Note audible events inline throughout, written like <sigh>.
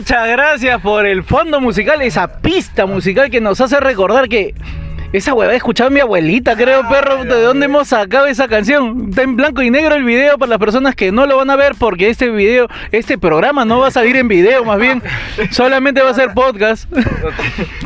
Muchas gracias por el fondo musical, esa pista musical que nos hace recordar que esa huevada escuchaba mi abuelita, creo, perro. ¿De dónde hemos sacado esa canción? Está en blanco y negro el video para las personas que no lo van a ver porque este video, este programa no va a salir en video, más bien. <laughs> Solamente va a ser podcast.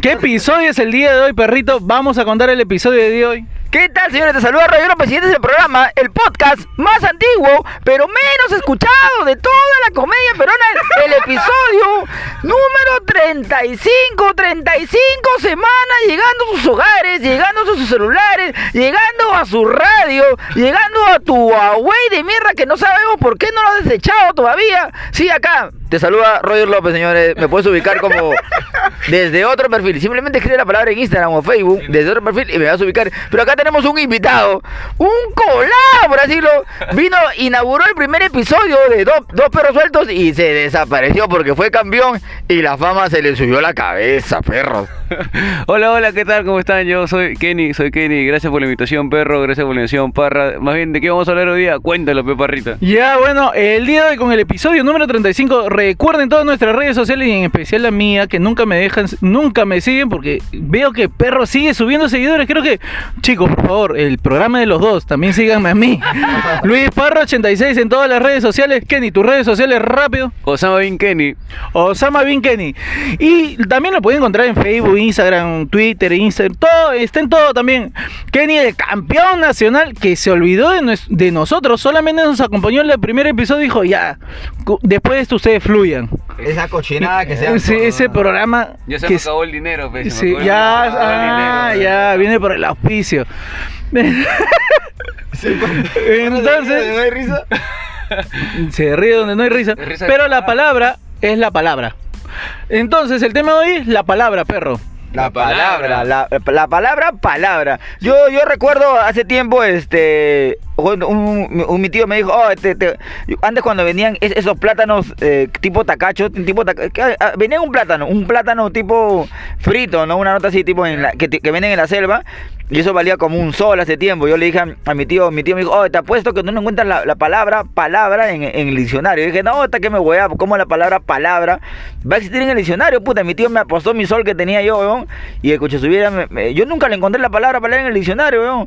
¿Qué episodio es el día de hoy, perrito? Vamos a contar el episodio de hoy. ¿Qué tal, señores? Te saluda Radio López y este es el programa, el podcast más antiguo, pero menos escuchado de toda la comedia peruana. El episodio <laughs> número 35, 35 semanas llegando a sus hogares, llegando a sus celulares, llegando a su radio, llegando a tu Huawei de mierda que no sabemos por qué no lo has desechado todavía. Sí, acá. Te saluda Roger López, señores. Me puedes ubicar como desde otro perfil. Simplemente escribe la palabra en Instagram o Facebook, desde otro perfil y me vas a ubicar. Pero acá tenemos un invitado, un colado, por así lo. Vino, inauguró el primer episodio de dos, dos perros sueltos y se desapareció porque fue campeón y la fama se le subió a la cabeza, perros. <laughs> Hola, hola, ¿qué tal? ¿Cómo están? Yo soy Kenny, soy Kenny. Gracias por la invitación, perro. Gracias por la invitación, parra. Más bien, ¿de qué vamos a hablar hoy día? Cuéntalo, pe parrita. Ya, bueno, el día de hoy con el episodio número 35, recuerden todas nuestras redes sociales y en especial la mía, que nunca me dejan, nunca me siguen porque veo que perro sigue subiendo seguidores. Creo que, chicos, por favor, el programa de los dos, también síganme a mí. <laughs> Luis Parro 86 en todas las redes sociales. Kenny, tus redes sociales rápido. Osama Bin Kenny. Osama Bin Kenny. Y también lo pueden encontrar en Facebook, Instagram, Twitter, Instagram, todo, está en todo también. Kenny, el campeón nacional que se olvidó de, nues- de nosotros, solamente nos acompañó en el primer episodio y dijo, ya, después de esto ustedes fluyan. Esa cochinada que sea. Ese, ese programa... Ya se que me acabó el dinero, me sí, acabó el- ya, el ah, dinero, ya, viene por el auspicio. <laughs> Entonces, ¿No hay risa? <laughs> se ríe donde no hay risa. Risa. Pero la palabra es la palabra. Entonces, el tema de hoy es la palabra, perro. La palabra, la, la palabra, palabra. Yo, yo recuerdo hace tiempo, este, bueno, un, un- mi tío me dijo, oh, este, te- antes cuando venían es- esos plátanos eh, tipo tacacho, tipo taca- que, ah, venía un plátano, un plátano tipo frito, ¿no? Una nota así tipo en la, que, te- que venden en la selva. Y eso valía como un sol hace tiempo. Yo le dije a, mi tío, mi tío me dijo, oh, te apuesto que tú no encuentras la, la palabra palabra en, el diccionario. Y dije, no, hasta que me voy a, ¿cómo la palabra palabra va a existir en el diccionario? Puta, mi tío me apostó mi sol que tenía yo, weón. Y escucha, subiera, me- yo nunca le encontré la palabra palabra en el diccionario, weón.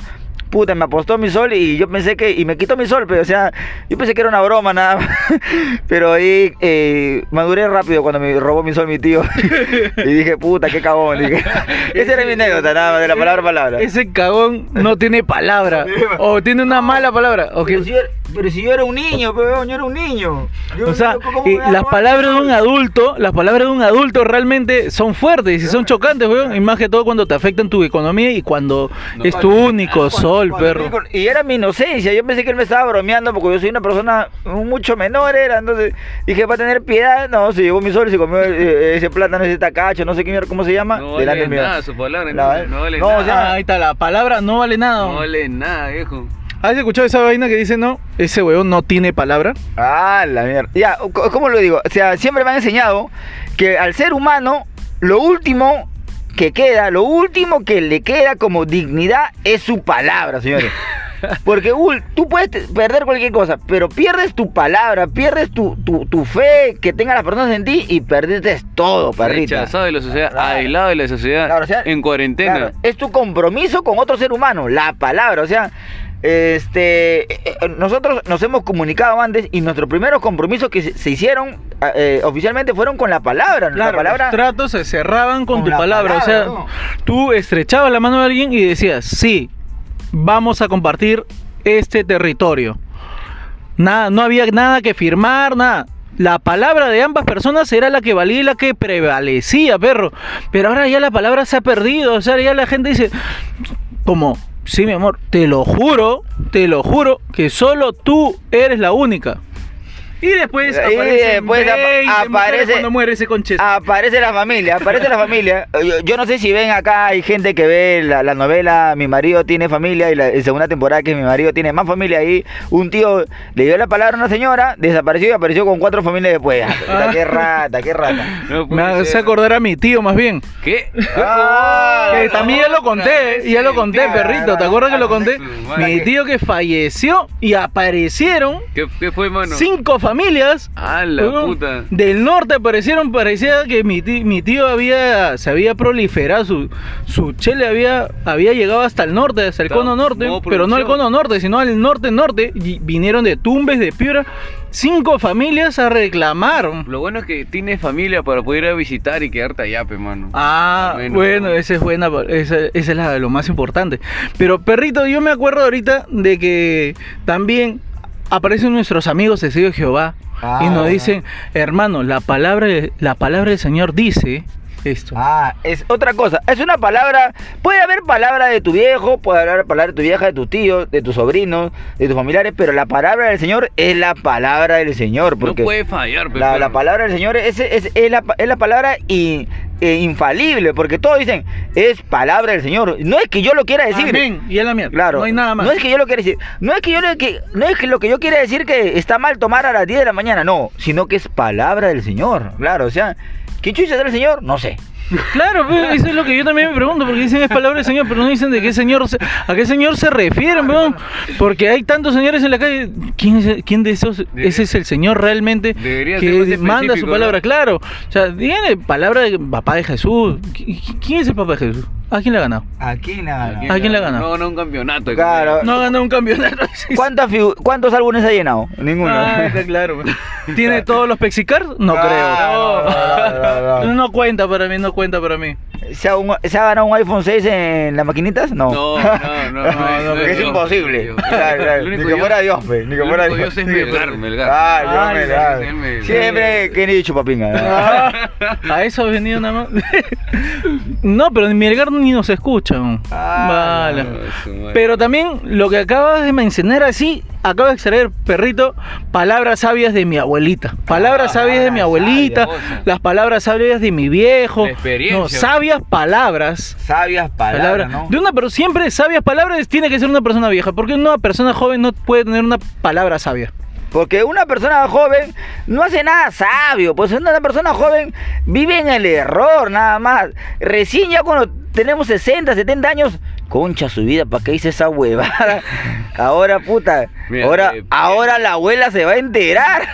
Puta, me apostó mi sol y yo pensé que, y me quitó mi sol, pero o sea, yo pensé que era una broma nada más. <laughs> Pero ahí eh, maduré rápido cuando me robó mi sol mi tío. <laughs> y dije, puta, qué cagón. Dije, <laughs> esa era mi anécdota, nada más, de la palabra palabra. Ese cagón no tiene palabra. O tiene una mala palabra. o que- Pero si, yo, pero si yo era un niño, pero yo era un niño. Yo- O sea, yo- ¿cómo eh, las palabras de un sol? adulto, las palabras de un adulto realmente son fuertes y son chocantes, weón. Y más que todo cuando te afectan tu economía y cuando No es tu único Cuando- cuando perro. Y era mi inocencia, yo pensé que él me estaba bromeando porque yo soy una persona mucho menor, era, entonces dije, va a tener piedad, no, se llevó mi sol y se comió eh, ese plátano, ese tacacho, no sé qué mierda, cómo se llama, No delante vale mío. nada su palabra, La- no, no vale no, o nada. sea, Ah, ahí está, la palabra no vale nada. no vale nada, viejo. ¿Has escuchado esa vaina que dice no? Ese weón no tiene palabra. Ah, la mierda. Ya, ¿cómo lo digo? O sea, siempre me han enseñado que al ser humano, lo último que queda, lo último que le queda como dignidad es su palabra, señores. <laughs> Porque tú puedes perder cualquier cosa, pero pierdes tu palabra, pierdes tu, tu, tu fe que tengan las personas en ti y perdiste todo, perrita. Rechazado de la sociedad, Claro. aislado de la sociedad, Claro, o sea, en cuarentena. Claro, es tu compromiso con otro ser humano, la palabra, o sea, este, eh, eh, nosotros nos hemos comunicado antes y nuestros primeros compromisos que se, hicieron eh, oficialmente fueron con la palabra, la palabra. los tratos se cerraban con, Con tu la palabra. o sea, ¿no? tú estrechabas la mano de alguien y decías, sí, vamos a compartir este territorio. Nada, no había nada que firmar, nada. La palabra de ambas personas era la que valía y la que prevalecía, perro. Pero ahora ya la palabra se ha perdido. O sea, ya la gente dice, como, sí, mi amor, te lo juro, te lo juro, que solo tú eres la única. Y después Y aparece, después apa- aparece- cuando muere ese conche. Aparece la familia, aparece la familia. Yo, yo no sé si ven acá, hay gente que ve la, la novela Mi marido tiene familia y la y segunda temporada que Mi marido tiene más familia ahí. Un tío le dio la palabra a una señora, desapareció y apareció con cuatro familias después. Ah, qué rata, qué rata. No Me hace ser. acordar a mi tío más bien. ¿Qué? Ah, Que también ya lo conté, ya lo conté, tío, perrito. ¿Te acuerdas que lo conté? su madre. Mi tío que falleció y aparecieron ¿Qué, qué fue, mano? cinco familias Ah, la puta. del norte aparecieron, parecía que mi tío, mi tío había, se había proliferado, su, su chele había, había llegado hasta el norte, hasta el Claro, cono norte, pero no al cono norte, sino al norte norte, y vinieron de Tumbes, de Piura, cinco familias a reclamar. Lo bueno es que tienes familia para poder ir a visitar y quedarte allá, pe, mano. Ah, Bueno. bueno, esa es buena, esa, esa es la, lo más importante. Pero perrito, yo me acuerdo ahorita de que también aparecen nuestros amigos de de Jehová Ah, y nos bueno. dicen, hermano, la palabra, la palabra del Señor dice esto. Ah, es otra cosa. Es una palabra. Puede haber palabra de tu viejo, puede haber palabra de tu vieja, de tus tíos, de tus sobrinos, de tus familiares, pero la palabra del Señor es la palabra del Señor. Porque no puede fallar, pe, la, la palabra del Señor es, es, es la, es la palabra i- eh, infalible, porque todos dicen, es palabra del Señor. No es que yo lo quiera decir. Amén. Y es la mierda. Claro. No hay nada más. No es que yo lo quiera decir. No es que yo lo que no es que lo que yo quiera decir que está mal tomar a las 10 de la mañana, no, sino que es palabra del Señor. Claro, o sea, ¿qué chucha del Señor? No sé. Claro, pues, eso es lo que yo también me pregunto, porque dicen es palabra del Señor, pero no dicen de qué señor se- a qué señor se refieren, weón. Porque hay tantos señores en la calle. ¿Quién, es, quién de esos? Ese es el Señor realmente Debería que manda su palabra, ¿no? claro. O sea, díganle palabra de papá de Jesús. ¿Qui- ¿Quién es el papá de Jesús? ¿A quién le ha ganado? Aquí nada. ¿A quién le ha ganado? No ganó un campeonato. Claro. No ha ganado un campeonato. <laughs> ¿Cuántas figu- ¿Cuántos álbumes ha llenado? Ninguno. Ah, <laughs> está claro. weón. ¿Tiene todos los Pexicars? No Ah, creo. no, no, no, no. No cuenta para mí, no cuenta para mí. ¿Se ha, un- se ha ganado un iPhone 6 en las maquinitas? No. No, no, no, no, no, porque es Dios, imposible. Dios. Claro, claro. Ni que Dios- fuera Dios, pe, Ni que fuera Dios. Dios es Melgar, Melgar. Ah, Dios Ah, Melgar. es Melgar. Siempre que ni chupapinga. Ah, a eso has venido nada más. no, pero en Mielgar ni nos escuchan. Ah, vale. Pero también lo que acabas de mencionar así, acabo de extraer, perrito, palabras sabias de mi abuelita. Palabras Ah, sabias de mi abuelita, sabia, las palabras sabias de mi viejo. No, sabias palabras. Sabias palabras, palabras. ¿no? De una pero siempre sabias palabras tiene que ser una persona vieja, porque una persona joven no puede tener una palabra sabia. Porque una persona joven no hace nada sabio, pues una persona joven vive en el error nada más. Recién ya cuando tenemos 60, 70 años, concha su vida, ¿para qué hice esa huevada? <laughs> Ahora, puta, Mira, ahora, eh, ahora la abuela se va a enterar.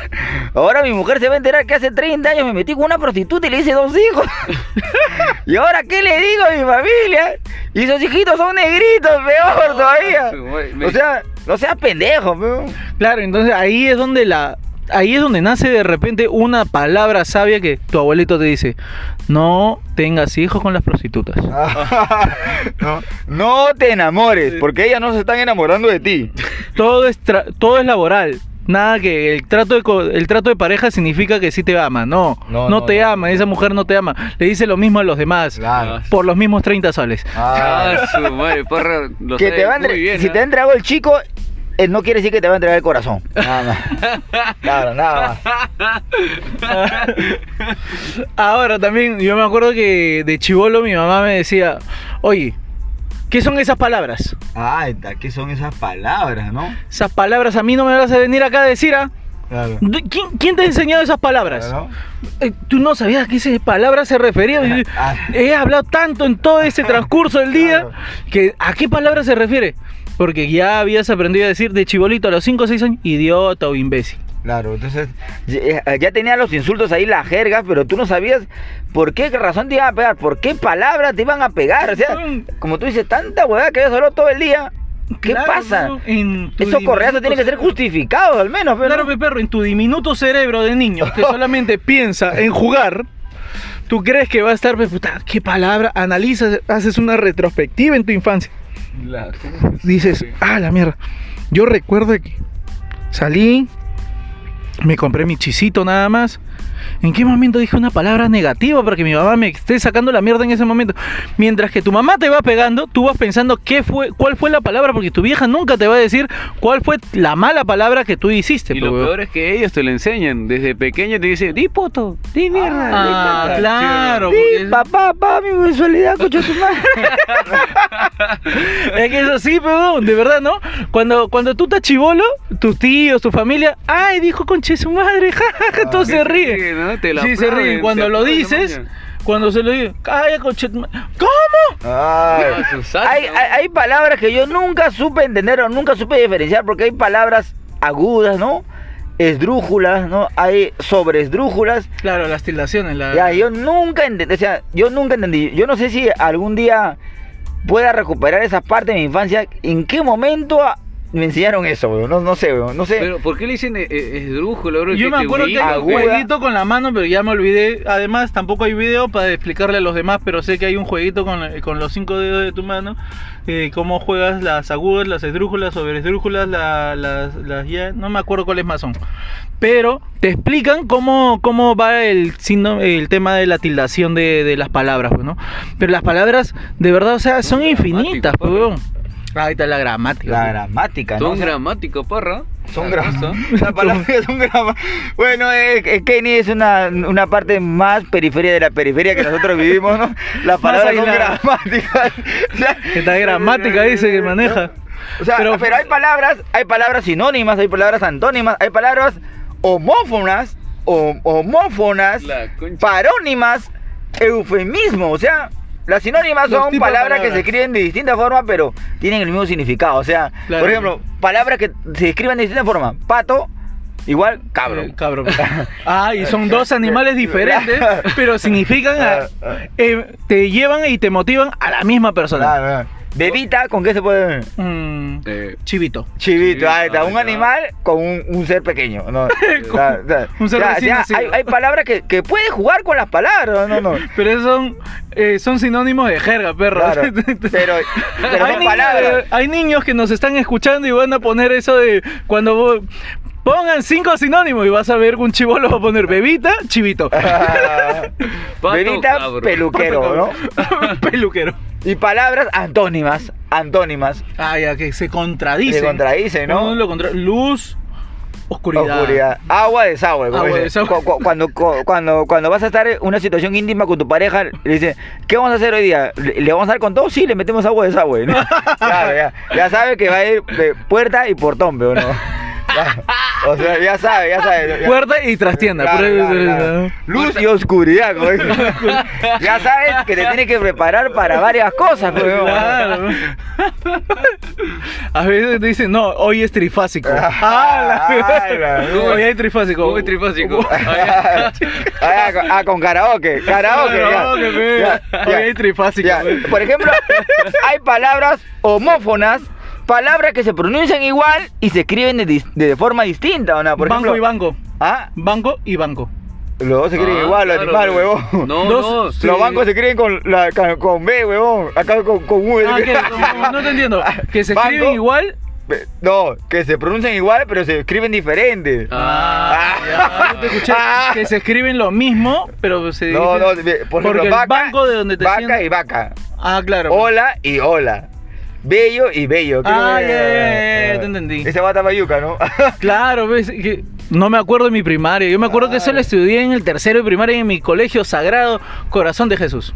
Ahora mi mujer se va a enterar que hace 30 años me metí con una prostituta y le hice dos hijos. <laughs> ¿Y ahora qué le digo a mi familia? Y esos hijitos son negritos, peor todavía. O sea, no seas pendejo, peor. Claro, entonces ahí es donde la ahí es donde nace de repente una palabra sabia que tu abuelito te dice, no tengas hijos con las prostitutas. <laughs> no, no te enamores, porque ellas no se están enamorando de ti. Todo es tra- todo es laboral. Nada que el trato de co- el trato de pareja significa que sí te ama, no, No, no, no, te no. ama, esa mujer no te ama. Le dice lo mismo a los demás Claro. por los mismos 30 soles. Ah, su madre, porra, lo que sabe te va a muy entre- bien, si ¿ah? te ha entregado el chico, eh, no quiere decir que te va a entregar el corazón. Nada más. Claro, nada más. <laughs> Ahora también, yo me acuerdo que de chivolo mi mamá me decía, oye, ¿qué son esas palabras? Está, ¿qué son esas palabras, no? Esas palabras a mí no me vas a venir acá a decir, ¿ah? Claro. ¿De- ¿Quién, quién te ha enseñado esas palabras? Claro. Eh, Tú no sabías a qué esas palabras se referían. Y- Ah. He hablado tanto en todo ese transcurso del día <laughs> Claro. que ¿a qué palabra se refiere? Porque ya habías aprendido a decir de chibolito a los 5 o 6 años, idiota o imbécil. Claro, entonces ya, ya tenía los insultos ahí, las jergas, pero tú no sabías por qué razón te iban a pegar, por qué palabras te iban a pegar. O sea, como tú dices, tanta huevada que habías hablado todo el día. ¿Qué Claro, pasa? Esos correazos tienen que ser justificados, al menos. Pero Claro, pe, perro, en tu diminuto cerebro de niño que <laughs> solamente piensa en jugar, tú crees que va a estar, pe, puta, qué palabra, analizas, haces una retrospectiva en tu infancia. La- Dices, ah, la mierda. Yo recuerdo que salí, me compré mi chisito nada más. ¿En qué momento dije una palabra negativa para que mi mamá me esté sacando la mierda en ese momento? Mientras que tu mamá te va pegando, tú vas pensando qué fue, cuál fue la palabra, porque tu vieja nunca te va a decir cuál fue la mala palabra que tú hiciste. Y lo peor es que ellos te lo enseñan. Desde pequeño te dicen, di poto, di mierda. di Ah, caca". claro. Sí, porque papá, papá, mi mensualidad, coche tu madre. <laughs> Es que eso sí, pero de verdad, ¿no? Cuando, cuando tú estás chivolo, tus tíos, tu familia, ay, dijo conche su madre, <laughs> jajaja, todos se ríen. Sí, ¿no? Te lo Sí, se ríen. Cuando lo dices, cuando se lo digo, ay, madre. ¿Cómo? Ay. Ah, <laughs> salsa, Hay, hay, hay palabras que yo nunca supe entender o nunca supe diferenciar porque hay palabras agudas, ¿no? esdrújulas, ¿no? Hay sobresdrújulas. Claro, las tildaciones. La... Ya, yo nunca entendí, o sea, yo nunca entendí. Yo no sé si algún día pueda recuperar esa parte de mi infancia. ¿En qué momento me enseñaron eso, weón? No, no sé, weón, no sé. Pero, ¿por qué le dicen eh, eh, esdrújula, bro? Yo Que- me acuerdo que hay un jueguito con la mano, pero ya me olvidé. Además, tampoco hay video para explicarle a los demás, pero sé que hay un jueguito con, con los cinco dedos de tu mano. eh, cómo juegas las agudas, las esdrújulas, sobre esdrújulas, la- las, las ya, no me acuerdo cuáles más son. Pero te explican cómo, cómo va el, el tema de la tildación de, de las palabras, pues, ¿no? Pero las palabras, de verdad, o sea, son infinitas, pues, pues. weón. Ahí está la gramática. la gramática, ¿no? Son O sea, gramáticos, parra. Son cosa. <laughs> La palabra son gramas. Bueno, eh, eh, Kenny es una, una parte más periferia de la periferia que nosotros vivimos, ¿no? Las <laughs> palabras son gramáticas. <laughs> Esta gramática dice que maneja. O sea, pero, Pero- hay palabras, hay palabras sinónimas, hay palabras antónimas, hay palabras homófonas, homófonas, parónimas, eufemismo. O sea, las sinónimas Los son palabras, que se escriben de distintas formas, pero tienen el mismo significado. O sea, Claro. por ejemplo, palabras que se escriben de distintas formas. Pato, igual cabro. Eh, cabrón. <laughs> Ah, y son dos animales diferentes, pero significan, a- eh, te llevan y te motivan a la misma persona. Ah, ah. Bebita, ¿con qué se puede...? Mm, Eh, chivito. Chivito, ahí está, un está. animal con un, un ser pequeño. ¿no? <laughs> Con un ser nacido. hay, hay palabras que, que puedes jugar con las palabras, no, no. <laughs> Pero esos son, eh, son sinónimos de jerga, perro. Claro, <laughs> pero, pero hay, son niños, palabras. hay niños que nos están escuchando y van a poner eso de cuando vos- pongan cinco sinónimos y vas a ver que un chivolo va a poner bebita, chivito. <laughs> Pato, Bebita, peluquero, ¿no? <laughs> Peluquero. Y palabras antónimas, antónimas, Ah, ya que se contradice. se contradicen, ¿no? Lo contra- Luz, oscuridad. Oscuridad. Agua, desagüe. como Agua, desagüe. Cu- cu- Cuando, cu- cuando, cuando vas a estar en una situación íntima con tu pareja, le dices, ¿qué vamos a hacer hoy día? ¿Le, le vamos a dar con todo? Sí, le metemos agua, desagüe. ¿no? <laughs> Claro, ya, ya sabe que va a ir de puerta y portón, pero no. O sea, ya sabe, ya sabe. ya- Puerta y trastienda. Claro, por ahí- claro, claro. Luz y oscuridad, como. <laughs> Ya sabes que te tienes que preparar para varias cosas, pues. Claro. A veces te dicen, no, hoy es trifásico. Ah, Ah, la- hoy es trifásico. ¿Cómo es trifásico? <laughs> Ah, con- ah, con karaoke, karaoke. ya. Karaoke, Hoy hay trifásico. Por ejemplo, hay palabras homófonas, palabras que se pronuncian igual y se escriben de, forma distinta, ¿o no? Por banco ejemplo, y banco. ¿Ah? Banco y banco. Los dos se escriben Ah, igual, los claro, huevón. No, Dos- no. sí. Los bancos se escriben con, la, con, con B, huevón. Acá con, con U. Ah, que- no, no te entiendo. <laughs> Que se escriben igual. No, que se pronuncian igual, pero se escriben diferentes. Ah, ya, yo te escuché Ah. que se escriben lo mismo, pero se No, no, por porque ejemplo, el vaca, banco de donde te vaca sientas- y vaca. Ah, claro. Hola y hola. Bello y bello. Ah, ya, ya, ya, ya, te entendí. Ese bata mayuca, ¿no? <laughs> Claro, ves, que no me acuerdo de mi primaria. Yo me acuerdo que eso lo estudié en el tercero de primaria en mi colegio sagrado Corazón de Jesús.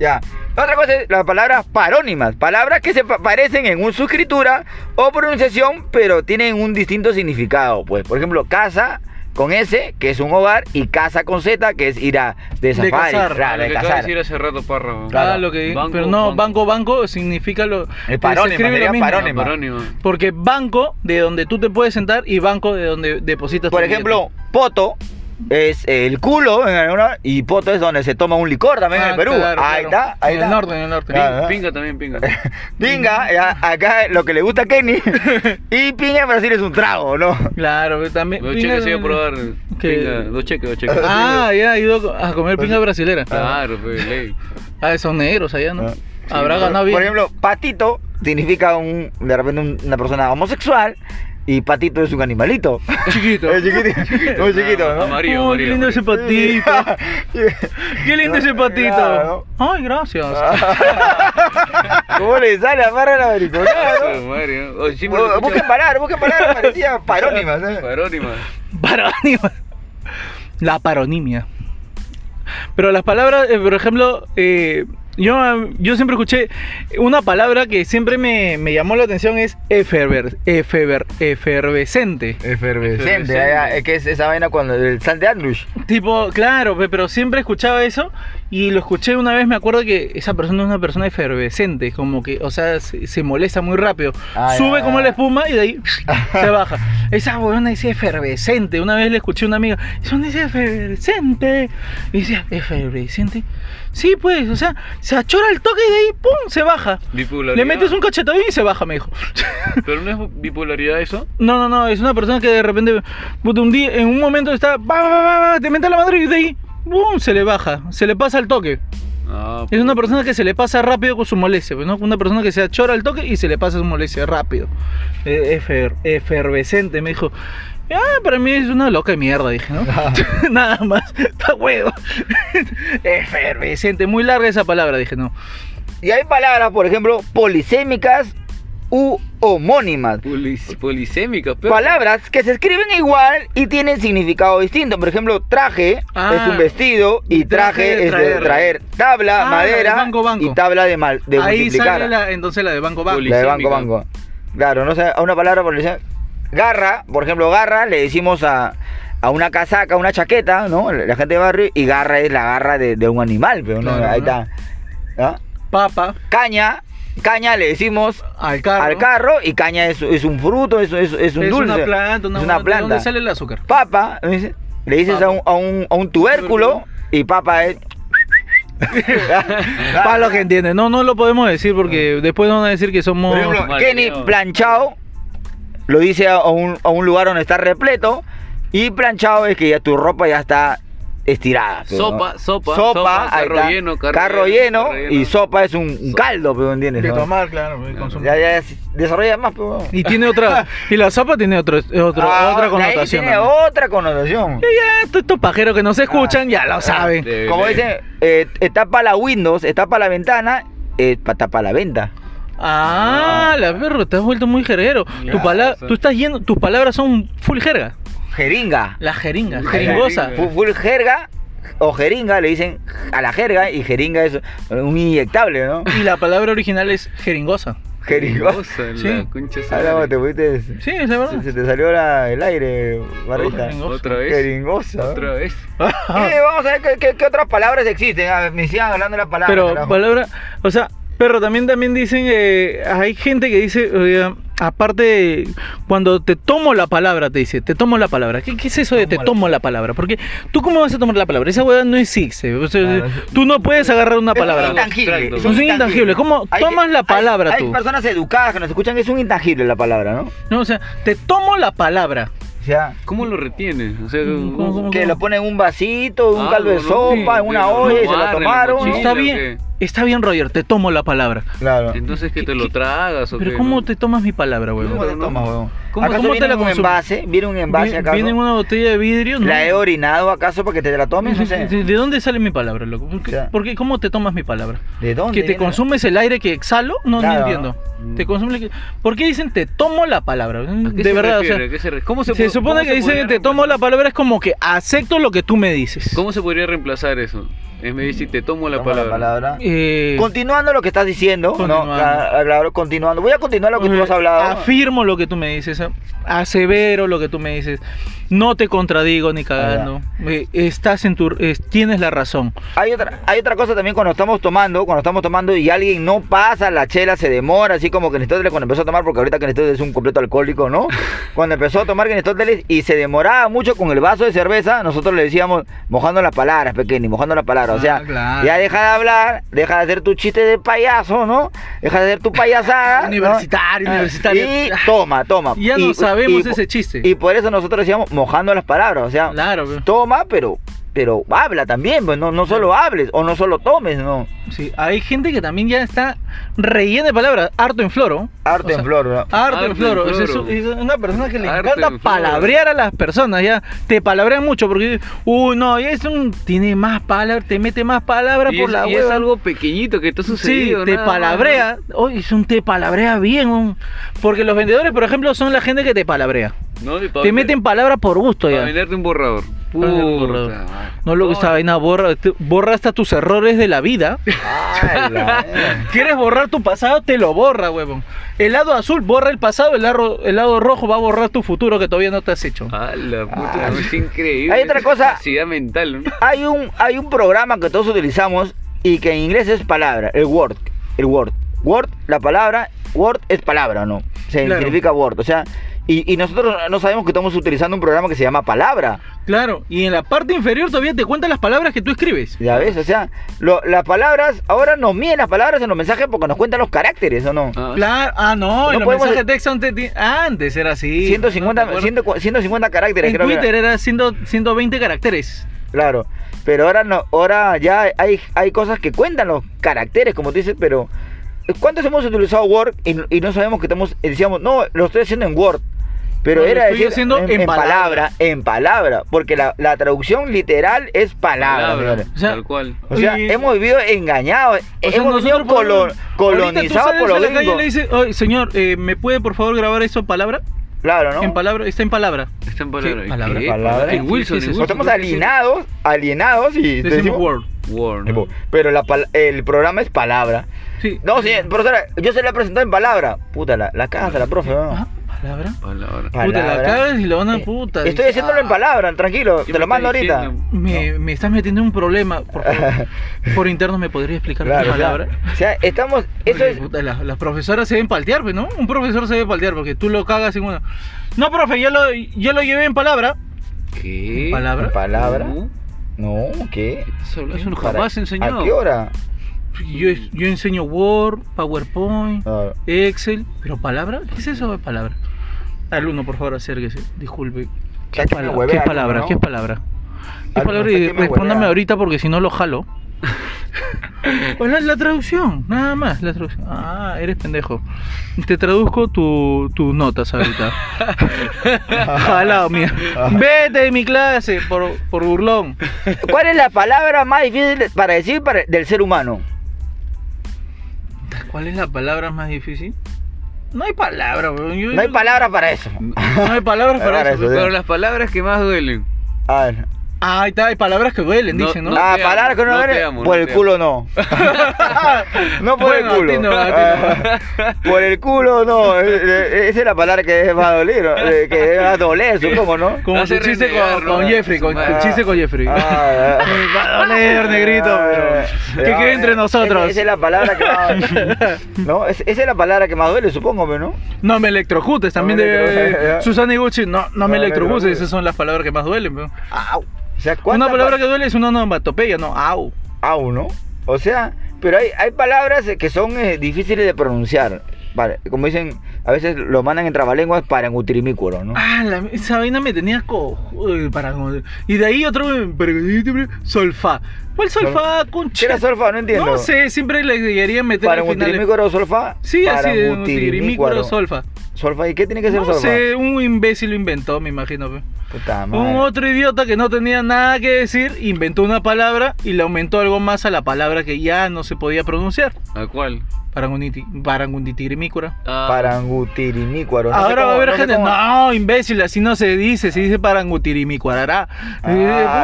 ya. Otra cosa es las palabras parónimas. Palabras que se pa- parecen en un su escritura o pronunciación, pero tienen un distinto significado. Pues, por ejemplo, casa con S, que es un hogar, y casa con Z, que es ir a de De safari. cazar. claro, lo de que de cazar. decir hace rato, parra. Claro. Ah, lo que Banco, pero no, banco. banco, significa lo El que parónimo, se escribe lo mismo. parónimo. Parónimo. Porque banco de donde tú te puedes sentar y banco de donde depositas Por tu ejemplo, poto es el culo en alguna, y poto es donde se toma un licor también en el. Perú. Ah, claro, ahí claro. está, ahí en está. el norte, en el norte. Claro. Ah. Pinga también, pinga. <laughs> Pinga, ya, acá lo que le gusta a Kenny. <laughs> y pinga en Brasil es un trago, ¿no? Claro, pero también Dos pinga- cheques se iba a probar. ¿Qué? Pinga, dos cheques, dos cheques. Ah, ya he ido a comer pinga brasilera. Claro, pues, ley. Ah, son negros allá, ¿no? Ah. Habrá Sí, ganado bien. Por ejemplo, patito significa un, de repente un- una persona homosexual y patito es un animalito. <laughs> chiquito. Es <laughs> chiquito, muy chiquito, ¿no? Amarillo, Oh, qué amarillo, lindo ese patito. <laughs> Qué lindo ese patito. Claro. Ay, gracias. ¿Cómo le sale a Parra la mariconada, no? madre, ¿no? Oye, sí me Bu- lo escuché. Busquen palabras parecían parónimas, ¿eh? Parónima. Parónima. La paronimia. Pero las palabras, eh, por ejemplo, eh, Yo, yo siempre escuché una palabra que siempre me, me llamó la atención es eferver, eferver, efervescente. Efervescente. Efervescente. Es que es esa vaina cuando el San de Andrus. Tipo, claro, pe- pero siempre escuchaba eso y lo escuché una vez, me acuerdo que esa persona es una persona efervescente, como que, o sea, se, se molesta muy rápido. Ah, Sube ya, como ya. la espuma y de ahí <laughs> se baja. Esa huevona dice efervescente. Una vez le escuché a una amiga, eso no dice efervescente. Y decía, ¿efervescente? Sí, pues, o sea, se achora el toque y de ahí, ¡pum! se baja. Bipolaridad. Le metes un cachetadín y se baja, me dijo. <laughs> Pero no es bipolaridad eso. No, no, no, es una persona que de repente, un día, en un momento está, va, va, va, va, te mete la madre y de ahí, ¡bum! se le baja, se le pasa el toque. Ah, Es una persona que se le pasa rápido con su molestia, pues, ¿no? Una persona que se achora el toque y se le pasa su molestia rápido. Eh, efer- efervescente, me dijo. Ah, para mí es una loca de mierda, dije, ¿no? <laughs> Nada más, está huevo. <laughs> efervescente, muy larga esa palabra, dije, no. Y hay palabras, por ejemplo, polisémicas u homónimas. Polis- polisémica, pero. Palabras que se escriben igual y tienen significado distinto. Por ejemplo, traje Ah. es un vestido y traje es de traer. traer. Tabla, Ah, madera banco, banco. y tabla de, mal, de Ahí multiplicar. sale la, entonces la de Banco Banco. La de banco, banco. Claro, no sé, a una palabra polisémica. Garra, por ejemplo, garra le decimos a, a una casaca, una chaqueta, ¿no? La gente de barrio, y garra es la garra de, de un animal, pero no, Claro, ahí ¿no? está. ¿Ah? Papa, Caña, caña le decimos al carro. al carro y caña es, es un fruto, es, es, es un es dulce. una planta, una, es una ¿De planta. dónde sale el azúcar? Papa, le dice- le dices Papa. a un, a, un, a un tubérculo y papa es... <laughs> Para los que entienden, no, no lo podemos decir porque después van a decir que somos. Por ejemplo, Kenny planchado lo dice a un, a un lugar donde está repleto y planchado es que ya tu ropa ya está estirada. pero, Sopa, ¿no? sopa, sopa, carro está. lleno, carro carro lleno, y sopa es un, un caldo, pero ¿entiendes? de no? tomar, claro, consumir. Ya, ya, ya, desarrolla más, pero... Y tiene otra. <laughs> Y la sopa tiene otro, otro, Ah, otra connotación. Tiene también. otra connotación. Y ya, todos estos pajeros que no se escuchan ya lo saben. de- Como dicen, eh, tapa la Windows, tapa la ventana, eh, pa- tapa la venta. Ah, la perro, te has vuelto muy jerguero. Tu Claro, pala- tú estás yendo, tus palabras son full jerga. Jeringa. La jeringa, jeringosa. Fu- Full jerga o jeringa, le dicen a la jerga y jeringa es un inyectable, ¿no? Y la palabra original es jeringosa. Jeringosa. Cosa, Sí. concha de su Ahora madre. te fuiste. Sí, es la Se, verdad. se te salió la- el aire, barrita. jeringosa. Otra vez. Jeringosa. ¿no? Otra vez. Eh, vamos a ver qué, qué- qué otras palabras existen. A ver, me sigan hablando de las palabras. Pero carajo. palabra, o sea, pero también también dicen, eh, hay gente que dice, oiga, aparte, cuando te tomo la palabra, te dice, te tomo la palabra. ¿Qué, qué es eso de te Tomo la- tomo la palabra? Porque tú cómo vas a tomar la palabra? Esa hueá no existe. O sea, Claro, tú no puedes agarrar una Es un palabra. intangible. Abstracto. es un Es un intangible. ¿Cómo Hay- tomas la hay- palabra hay, tú? personas educadas que nos escuchan, es un intangible la palabra, ¿no? No, o sea, te tomo la palabra. O sea, ¿Cómo lo retienes? O sea, ¿Cómo, ¿cómo- cómo? que lo ponen en un vasito, un Ah, caldo de no, sopa, sí, en una olla y se la tomaron. mochila. Está ¿o bien? Está bien, Roger, te tomo la palabra. Claro. Entonces que ¿Qué- te lo tragas o Pero qué, ¿cómo no? te tomas mi palabra, ¿Cómo huevón? te no, no. tomas, huevón? ¿Cómo- ¿Acaso cómo te viene la un consumes? envase? ¿Viene un envase acaso? ¿Viene en una botella de vidrio? No. ¿La he orinado acaso para que te la tomes? No sé. ¿De, de dónde sale mi palabra, loco? ¿Por qué, O sea- por qué- cómo te tomas mi palabra? ¿De dónde? ¿Que te consumes el aire que exhalo? No, Claro. no entiendo. Mm. Te consume el- ¿Por qué dicen te tomo la palabra? ¿A qué De verdad, refiere? o sea, ¿A qué se re- ¿Cómo se, se, po- supone cómo que se dicen podría te tomo la palabra es como que acepto lo que tú me dices. ¿Cómo se podría reemplazar eso? Vez de decir te tomo la palabra. Eh, Continuando lo que estás diciendo, Continuando. ¿no? Ah, Claro, continuando. Voy a continuar lo que tú has hablado. Afirmo lo que tú me dices, asevero lo que tú me dices. No te contradigo ni cagando. Eh, estás en tu eh, tienes la razón. Hay otra, hay otra cosa también cuando estamos tomando, cuando estamos tomando y alguien no pasa, la chela se demora, así como que Aristóteles cuando empezó a tomar, porque ahorita que Aristóteles es un completo alcohólico, ¿no? <laughs> Cuando empezó a tomar Aristóteles y se demoraba mucho con el vaso de cerveza, nosotros le decíamos mojando las palabras, pequeño, mojando las palabras. o sea, Ah, claro. ya deja de hablar, deja de hacer tu chiste de payaso, ¿no? Deja de hacer tu payasada. Universitario, Ah, universitario. Y toma, toma. Ya Y- no sabemos y- ese chiste. Y por eso nosotros decíamos mojando las palabras, o sea, Claro, toma, pero pero habla también, pues no, no solo hables o no solo tomes, no. Sí, hay gente que también ya está rellena de palabras, harto en floro. Harto O sea, en flor, ¿no? Harto Harto en floro. Floro. es, es una persona que le Harto encanta en floro. palabrear a las personas, ya. Te palabrean mucho porque, uy, no, ya es un. Tiene más palabras, te mete más palabras por es, la y es algo pequeñito que te ha Sí, sucedido. te nada más, palabrea. Oye, es un te palabrea bien. un- Porque los vendedores, por ejemplo, son la gente que te palabrea. Te vender- meten palabras por gusto Para ya. venderte un borrador. Puta. No lo que esta vaina borra, te- borra hasta tus errores de la vida. <laughs> Ay, la verga. ¿Quieres borrar tu pasado? Te lo borra, huevón. El lado azul borra el pasado, el lado, el lado rojo va a borrar tu futuro que todavía no te has hecho. La puta, es increíble. Hay otra esa cosa. Capacidad mental, ¿no? hay un hay un programa que todos utilizamos y que en inglés es palabra, el Word, el Word. Word, la palabra, Word es palabra, ¿no? Se Claro. significa Word, o sea, y, y nosotros no sabemos que estamos utilizando un programa que se llama palabra. Claro, y en la parte inferior todavía te cuentan las palabras que tú escribes. Ya ves, o sea, lo- las palabras, ahora nos miden las palabras en los mensajes porque nos cuentan los caracteres, ¿o no? Ah, Claro, ah, no, No en los podemos- mensajes de texto antes, antes era así. 150, ¿no? ¿Te 100 acuerdas? 150 caracteres, En creo que era. Twitter era 100 120 caracteres. Claro, pero ahora no, ahora ya hay, hay cosas que cuentan los caracteres, como tú dices, pero ¿cuántos hemos utilizado Word y, y no sabemos que estamos, decíamos, no, lo estoy haciendo en Word? Pero No, era estoy decir haciendo en palabra, palabra. en palabra, porque la, la traducción literal es palabra, palabra, señores. O sea, tal cual. O sea, Y- hemos vivido engañados, O sea, hemos vivido nosotros colo- podemos- ahorita tú colonizados por los la calle le dices, "Oye, señor, eh, ¿me puede por favor grabar eso en palabra? Claro, ¿no? En palabra, está en palabra. Está en palabra. ¿Qué? ¿Palabra? ¿Qué? Palabra. En Wilson, ¿Qué es en Wilson, estamos alienados, alienados y Decimos decimos- Word. Word, ¿no? Pero la el programa es palabra. Sí. No, sí, profesora, yo se la he presentado en palabra. Puta, la, la cagas a la profe, ¿no? Ah, palabra. Palabra. Pa- Puta, la cagas y lo van a Eh, puta. Estoy haciéndolo en palabra, tranquilo, ¿Qué te lo mando ahorita. Me, me estás metiendo en un problema. Por, favor. <laughs> por interno me podría explicar Claro, palabra. o sea, estamos, eso Porque, es, puta, la- las profesoras se deben paltear, pues, ¿no? Un profesor se debe paltear porque tú lo cagas en una. No, profe, ya lo, ya lo llevé en palabra. ¿Qué? ¿En palabra? ¿En palabra? No, ¿qué? Eso, eso no Para- jamás enseñó. ¿A qué hora? Yo, yo enseño Word, PowerPoint, Ah, Excel, pero palabra, ¿qué es eso de palabra? Alumno, por favor, acérquese. Disculpe. ¿Qué, Está que pala- me huevea, ¿qué alumno, palabra? ¿no? ¿Qué palabra? ¿Qué Alumno, palabra? Y respóndame ahorita porque si no lo jalo. <laughs> Pues la, la traducción, nada más, la traducción. Ah, eres pendejo. Te traduzco tu- tus notas ahorita. <laughs> Jalado, mía. Vete de mi clase por, por burlón. ¿Cuál es la palabra más difícil para decir para- del ser humano? ¿Cuál es la palabra más difícil? No hay palabra. Yo- No hay palabra para eso. No hay palabras <laughs> para, Para eso. eso. Pero las palabras que más duelen. A ver. Ah, ahí está, hay palabras que duelen, No, dicen, ¿no? no. ah, te palabras amo, que no, no te duelen, amo, por no el te culo no. <laughs> <laughs> no por Bueno, a el culo. ti no, a ti Ah, <laughs> por el culo no. Eh, eh, Esa es la palabra que va a doler, ¿no? Eh, que va a doler, supongo, ¿no? Como Hace tu chiste renegar, con, ¿no? con Jeffrey, con Ah. chiste con Jeffrey. Ah, va a doler, negrito, pero que Ah, quede entre eh, nosotros. Esa es la palabra que más. ¿No? Es- Esa es la palabra que más duele, supongo, ¿no? No me electrocutes, también No me de electrocutes. Susana Iguchi, no, no me No me electrocutes, electrocutes. esas son las palabras que más duelen. pero. Au. Sea, Una ¿cuántas palabra pa- que duele es una onomatopeya, no, au. Au, ¿no? O sea, pero hay, hay palabras que son eh, difíciles de pronunciar. Vale, como dicen, a veces lo mandan en trabalenguas para en utirimícuaro, ¿no? Ah, la- esa vaina me tenía co... uy, para... Y de ahí otro... Solfa. ¿Cuál solfa, concha? ¿Qué era solfa? No entiendo. No sé, siempre le querían meter ¿Para al en final. utirimícuaro solfa? Sí, así de Parangutirimicuaro. utirimícuaro, solfa. Solfa, ¿y qué tiene que ser No solfa? sé, un imbécil lo inventó, me imagino. pe. Puta Un madre. otro idiota que no tenía nada que decir, inventó una palabra y le aumentó algo más a la palabra que ya no se podía pronunciar. ¿A cuál? Paranguniti, parangunditirimícura. Ah, Parangutirimícuaro. No sé Ahora va a haber gente, cómo- no, imbécil, así no se dice, se dice parangutirimicuarará. Ah,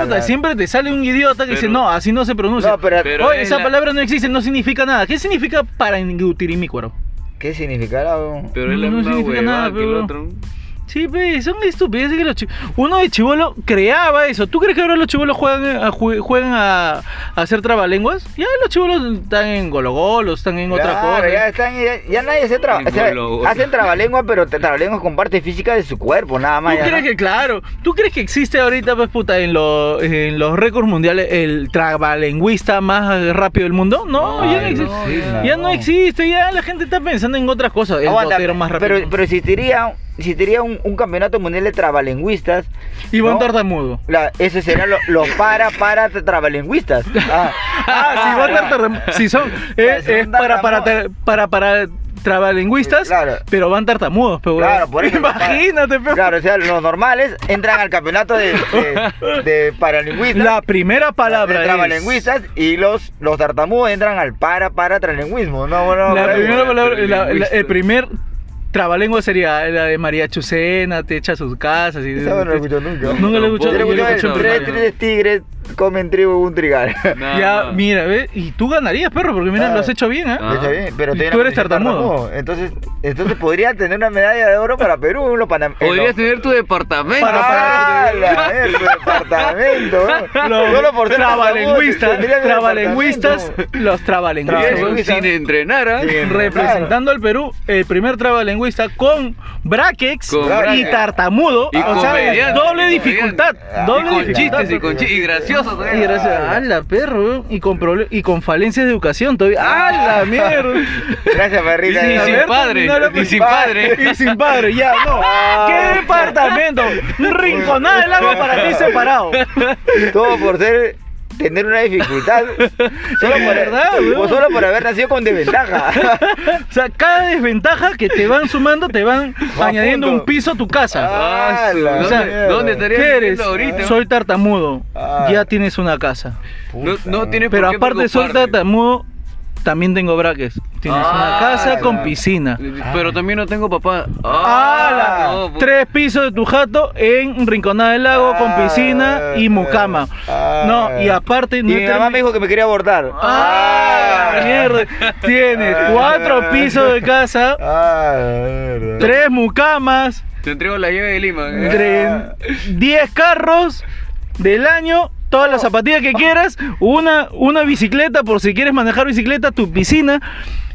Eh, la- siempre te sale un idiota que dice, no, así no se pronuncia. No, pero, Pero- Oye, es esa la- palabra no existe, no significa nada. ¿Qué significa parangutirimicuaro? ¿qué significará? Pero es la no misma significa nada, que el otro. Sí, pe, son estupideces que los Uno de chivolo creaba eso. ¿Tú crees que ahora los chivolos juegan a, juegan a, a hacer trabalenguas? Ya los chivolos están en gologolos, están en otra cosa. Ya, están, ya, ya nadie hace traba, o sea, hacen trabalengua, pero trabalenguas con parte física de su cuerpo, nada más. ¿Tú ya, crees ¿no? que, claro, tú crees que existe ahorita, pues puta, en, lo- en los récords mundiales el trabalengüista más rápido del mundo? No, ya no existe. no, ya no existe, ya la gente está pensando en otras cosas. El Aguanta, más rápido. pero, pero existiría, existiría un, un campeonato mundial de trabalengüistas. Iván ¿no? Tartamudo. La, ese serían los para para trabalengüistas. Ah, <laughs> Ah, si Iván Tartamudo. Si son. Es, son es para, para, para, para trabalengüistas, Claro. pero van tartamudos, pero Claro, por eso. <laughs> Imagínate, pero. Claro, o sea, los normales entran al campeonato de, de, de paralingüistas. La primera palabra de es- y los, los tartamudos entran al para para tralingüismo. No, no, La primera palabra, la- la- el primer trabalengua sería la de María Chucena, te echa a sus casas y Esa no la he escuchado nunca. Nunca lo he escuchado. Yo en primaria. tres tigres comen trigo un trigal. No, Ya, no. mira, ¿ves? Y tú ganarías, perro, porque mira, Ah. lo has hecho bien, ¿eh? Ah. Está bien, pero Y tú eres tartamudo. Entonces, entonces podría tener una medalla de oro para Perú los Panam. en Podrías tener tu departamento. Para- Ah, para- la ver, tu departamento. Los Solo por ser trabalengüistas, trabalengüistas, los trabalengüistas. Sin entrenar, ¿ah? Sí. Representando al Perú, el primer trabalengüista con brackets Con y brackets. tartamudo. Y o sea, doble dificultad. Doble y con dificultad. chistes y con chistes. Y gracioso <laughs> <laughs> Y todavía. gracias Ah. a la perro, y con y con falencias de educación todavía. ¡A Ah. la <laughs> mierda! Gracias, perrita. Y sin padre, no y sin padre. Y sin padre, ya, no. Ah. ¿Qué departamento? Un rinconada del agua para ti separado. Todo por ser tener una dificultad. <laughs> Solo por, verdad, o solo por haber nacido con desventaja. <laughs> O sea, cada desventaja que te van sumando te van Va añadiendo punto. un piso a tu casa. Ah, la ¿Dónde, O sea, mierda. ¿dónde estarías ¿Qué eres? ahorita? Soy tartamudo. Ah. Ya tienes una casa. No, no tienes Pero por qué aparte de soy tartamudo, también tengo brackets. Tienes una Ah, casa con piscina. Pero también no tengo papá. Ah, la- no, pu- tres pisos de tu jato en Rinconada del Lago con piscina y mucama. Ah. No, y aparte Y no mi termi- mamá me dijo que me quería abortar. Ah, mierda. Tienes Ah. cuatro pisos de casa, Ah, verdad. tres mucamas, Te entrego la llave de Lima. ¿eh? tre- diez carros del año. Todas las zapatillas que quieras, una, una bicicleta por si quieres manejar bicicleta, tu piscina.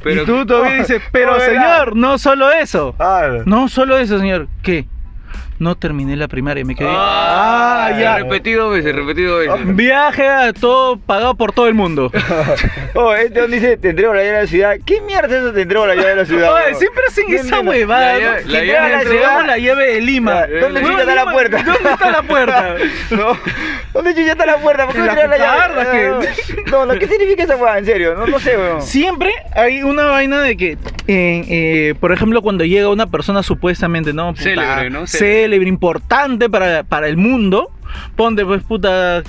Pero- y tú todavía <laughs> dices, pero Oh, señor, no solo eso. Ah, No solo eso, señor. ¿Qué? No terminé la primaria, me quedé. Ah, ya. Repetido veces, repetido veces. Viaje a todo pagado por todo el mundo. <laughs> Oh, este donde dice, te entrego la llave de la ciudad. ¿Qué mierda es eso, te entrego la llave de la ciudad? Oye, siempre hacen ¿Qué esa huevada. La la llave de la la llave de Lima. Ya, ¿Dónde Huevón, chucha está la puerta? ¿Dónde está la puerta? <laughs> No, ¿dónde chucha está la puerta? ¿Por qué me la entregas la llave? No, no, ¿qué significa esa hueá? En serio, no, no sé, weón. Siempre hay una vaina de que, eh, eh, por ejemplo, cuando llega una persona supuestamente, ¿no? Puta, Célebre, ¿no? Célebre, importante para, para el mundo. Ponte, pues, puta.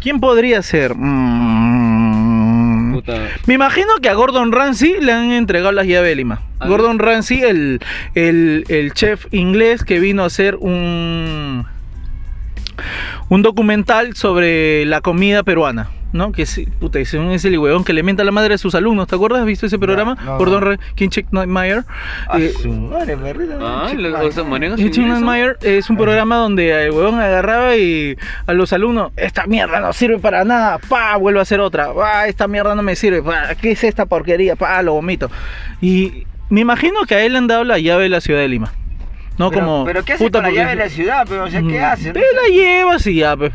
¿Quién podría ser? Mm. Puta. Me imagino que a Gordon Ramsay le han entregado las llaves de Lima. Ah, Gordon Ramsay, el, el, el chef inglés que vino a hacer un, un documental sobre la comida peruana. ¿No? Que es, puta, es, el huevón que le mienta a la madre de sus alumnos. ¿Te acuerdas? ¿Has visto ese programa? no, no. Ra- Kinchik Meyer. Ah, Eh, su madre, perrita. Ah, Kinchik. Meyer es un programa donde el huevón agarraba y a los alumnos, esta mierda no sirve para nada, pa, vuelve a hacer otra, pa, esta mierda no me sirve, pa, ¿qué es esta porquería? Pa, lo vomito. Y me imagino que a él le han dado la llave de la ciudad de Lima. No pero, como. Pero ¿qué hace puta, con la porque- llave de la ciudad? Pero, o sea, ¿qué hace? Te la llevas y ya, pues.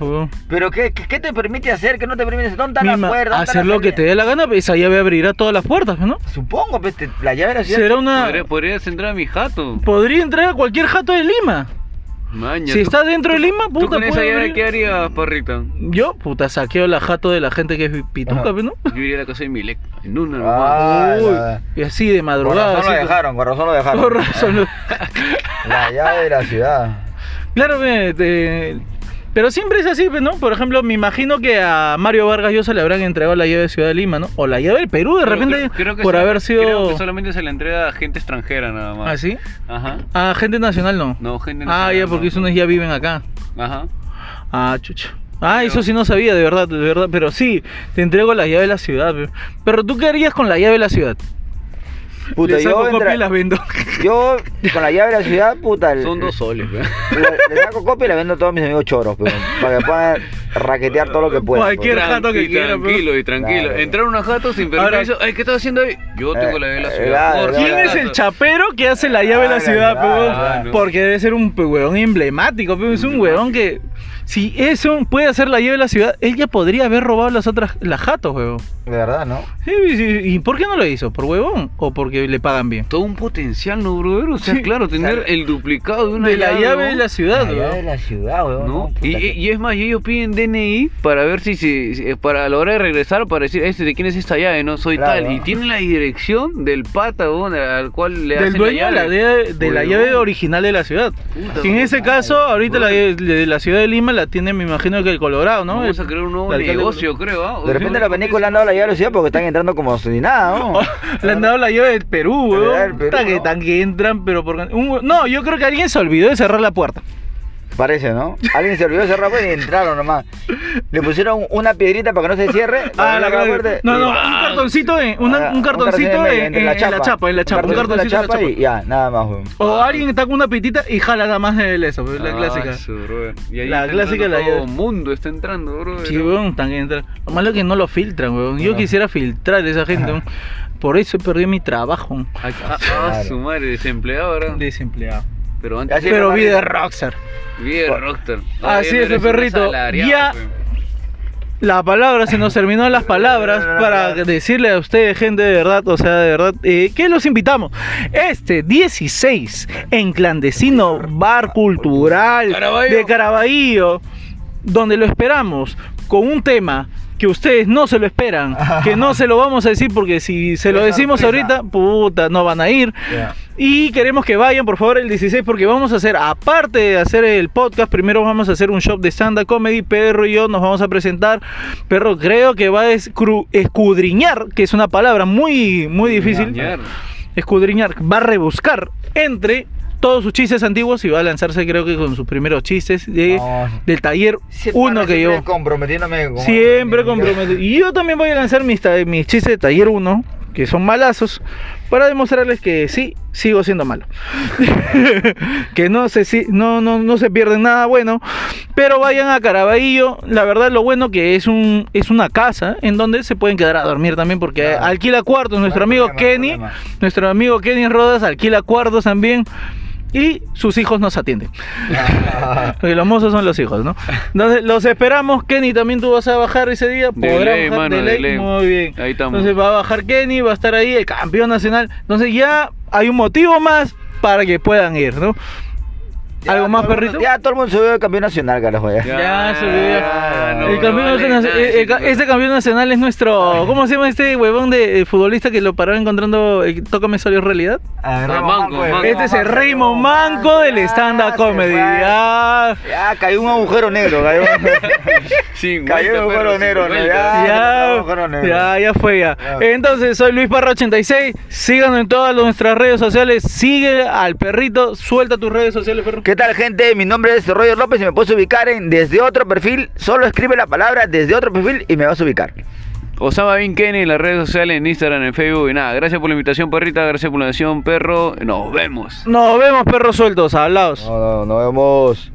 Pero ¿qué, qué, te permite hacer? ¿Qué no te permite hacer? ¿Dónde está la Mima, puerta? ¿Dónde está hacer lo que te dé la gana, pues esa llave abrirá todas las puertas, ¿no? Supongo, pues, te- la llave de la ciudad. Será una. Podría- Podrías entrar a mi jato. Podría entrar a cualquier jato de Lima. Maña, si tú- está dentro de Lima, ¿Tú puta, con esa puede llave abrir. qué harías, parrita? Yo, puta, saqueo la jato de la gente que es pituca, pues, ¿no? Yo iría a la casa de Milek. En una Ah, nomás. Uy, la- y así de Con madrugada. razón lo así, dejaron, con razón lo dejaron. Con razón lo- <laughs> La llave de la ciudad. Claro, ve, te- pero siempre es así, pues, ¿no? Por ejemplo, me imagino que a Mario Vargas Llosa le habrán entregado la llave de Ciudad de Lima, ¿no? O la llave del Perú, de repente, creo- creo que por haber sido... Creo que solamente se le entrega a gente extranjera nada más. ¿Así? Ajá. A gente nacional no. No, gente ah, nacional, ya, porque no. esos ya viven acá. Ajá. Ah, chucha. Ah, Pero- eso sí no sabía, de verdad, de verdad. Pero sí, te entrego la llave de la ciudad. pe. Pero tú qué harías con la llave de la ciudad? Puta, Le saco yo, copia y las vendo. yo con la llave de la ciudad, puta. le- Son dos soles, ¿verdad? Le, le saco copia y la vendo a todos mis amigos choros, pues, para que puedan raquetear todo lo que puedan. Cualquier jato que Tranqui- quiera, Tranquilo y tranquilo. Claro. Entrar a una jato sin permiso. Ay, ¿qué estás haciendo ahí? Yo tengo la de la Eh, ciudad. claro, claro. ¿Quién si es el chapero que hace la llave de la ciudad, la huevón? ah. Porque debe ser un huevón emblemático, pe, es un huevón que si eso puede hacer la llave de la ciudad, él ya podría haber robado las otras las jatos, huevón. De verdad, ¿no? Sí, sí, ¿Y por qué no lo hizo? ¿Por huevón o porque le pagan bien? Todo un potencial, ¿no, brother? O sea, Sí. claro, tener el duplicado de una De la llave de la ciudad, La llave de huevón. la ciudad, weón. ¿No? Y, y- es más, y ellos piden DNI para ver si, si, si- para a la hora de regresar, para decir, este, ¿de quién es esta llave? No, soy Claro. tal. Y tienen la dirección del pata weón, al cual le Del hacen dueño de la, llave. de la Huevón. llave original de la ciudad. Puta en ese caso, ahorita la, huevón. de la ciudad de Lima la tiene, me imagino que el Colorado, ¿no? Vamos a El- crear un nuevo negocio, creo. ¿ah? De repente los venecos le han dado la llave a la ciudad porque están entrando como si nada, ¿no? <laughs> Le han dado la llave del Perú, weón. que que entran, pero por... un- No, yo creo que alguien se olvidó de cerrar la puerta. Parece, ¿no? Alguien se olvidó de cerrar la puerta y entraron nomás. Le pusieron una piedrita para que no se cierre. Ah, la abrieron clave. puerta No, y- no, un cartoncito, una- Ah, un cartoncito cartoncito en, en- en la chapa, en la chapa, un cartoncito en la chapa. y ya, nada más. O alguien está con una pitita y jala nada más el eso, pues, la Ah, clásica. Y ahí La clásica entrando la todo mundo está entrando, bro. Sí, weón, tan que entra. Lo malo es que no lo filtran, weón. Yo Ah. quisiera filtrar a esa gente, weón. <laughs> Por eso he perdido mi trabajo. Ah, ah, ah, Claro. su madre, desempleado ahora. Desempleado. Pero antes Pero vida de rockstar. bien rockstar. Así es, eres perrito. Ya. pues. La palabra, se nos terminó las <laughs> palabras para decirle a ustedes, gente, de verdad, o sea, de verdad, eh, que los invitamos. Este 16 en clandestino bar cultural de Caraballo, donde lo esperamos con un tema que ustedes no se lo esperan, que no <laughs> se lo vamos a decir porque si se lo decimos ahorita, puta, no van a ir. Y queremos que vayan, por favor, el 16, porque vamos a hacer, aparte de hacer el podcast, primero vamos a hacer un show de stand-up comedy. Perro y yo nos vamos a presentar. Perro, creo que va a escudriñar, que es una palabra muy, muy difícil. Ñar. Escudriñar, va a rebuscar entre todos sus chistes antiguos y va a lanzarse, creo que con sus primeros chistes de, No. del taller Siempre uno anda que siempre yo. comprometiéndome con- Siempre comprometido. Y yo también voy a lanzar mis, mis chistes de taller 1, que son malazos, para demostrarles que sí, sigo siendo malo. <laughs> que no se, si- no, no, no se pierden nada bueno. Pero vayan a Caraballo. La verdad, lo bueno que es, un, es una casa en donde se pueden quedar a dormir también, porque Claro. alquila cuartos. Nuestro amigo no Kenny, nuestro amigo Kenny Rodas alquila cuartos también. Y sus hijos nos atienden. <laughs> Porque los mozos son los hijos, ¿no? Entonces, los esperamos. Kenny, también tú vas a bajar ese día. De Podrá ley, bajar mano, de de ley. ley. Muy bien. Ahí estamos. Entonces va a bajar Kenny, va a estar ahí, el campeón nacional. Entonces ya hay un motivo más para que puedan ir, ¿no? Ya, ¿Algo más, perrito? Ya todo el mundo se ve campeón nacional, carajo, ya. Ya, se olvidó. no, el no campeón vale nacional- nada eh, eh, este campeón nacional es nuestro. ¿Cómo se llama este huevón de eh, futbolista que lo paraba encontrando? eh, Tócame salió realidad. Raymond Manco, Manco, Manco. Este es el Raymond Manco del stand-up comedy. fue. Ya. Ya cayó un agujero negro, cayó. <laughs> <laughs> Cayó un agujero cincuenta. Ya. Ya, agujero negro. ya, ya fue ya. Ya. Entonces, soy Luis Parra 86. Síganos en todas nuestras redes sociales. Sigue al perrito. Suelta tus redes sociales, perro. ¿Qué tal, gente? Mi nombre es Roger López y me puedes ubicar en desde otro perfil. Solo escribe la palabra desde otro perfil y me vas a ubicar. Osama Bin Kenny en las redes sociales, en Instagram, en Facebook y nada. Gracias por la invitación, perrita. Gracias por la invitación, perro. Nos vemos. Nos vemos, perros sueltos, hablados. No, no, nos vemos.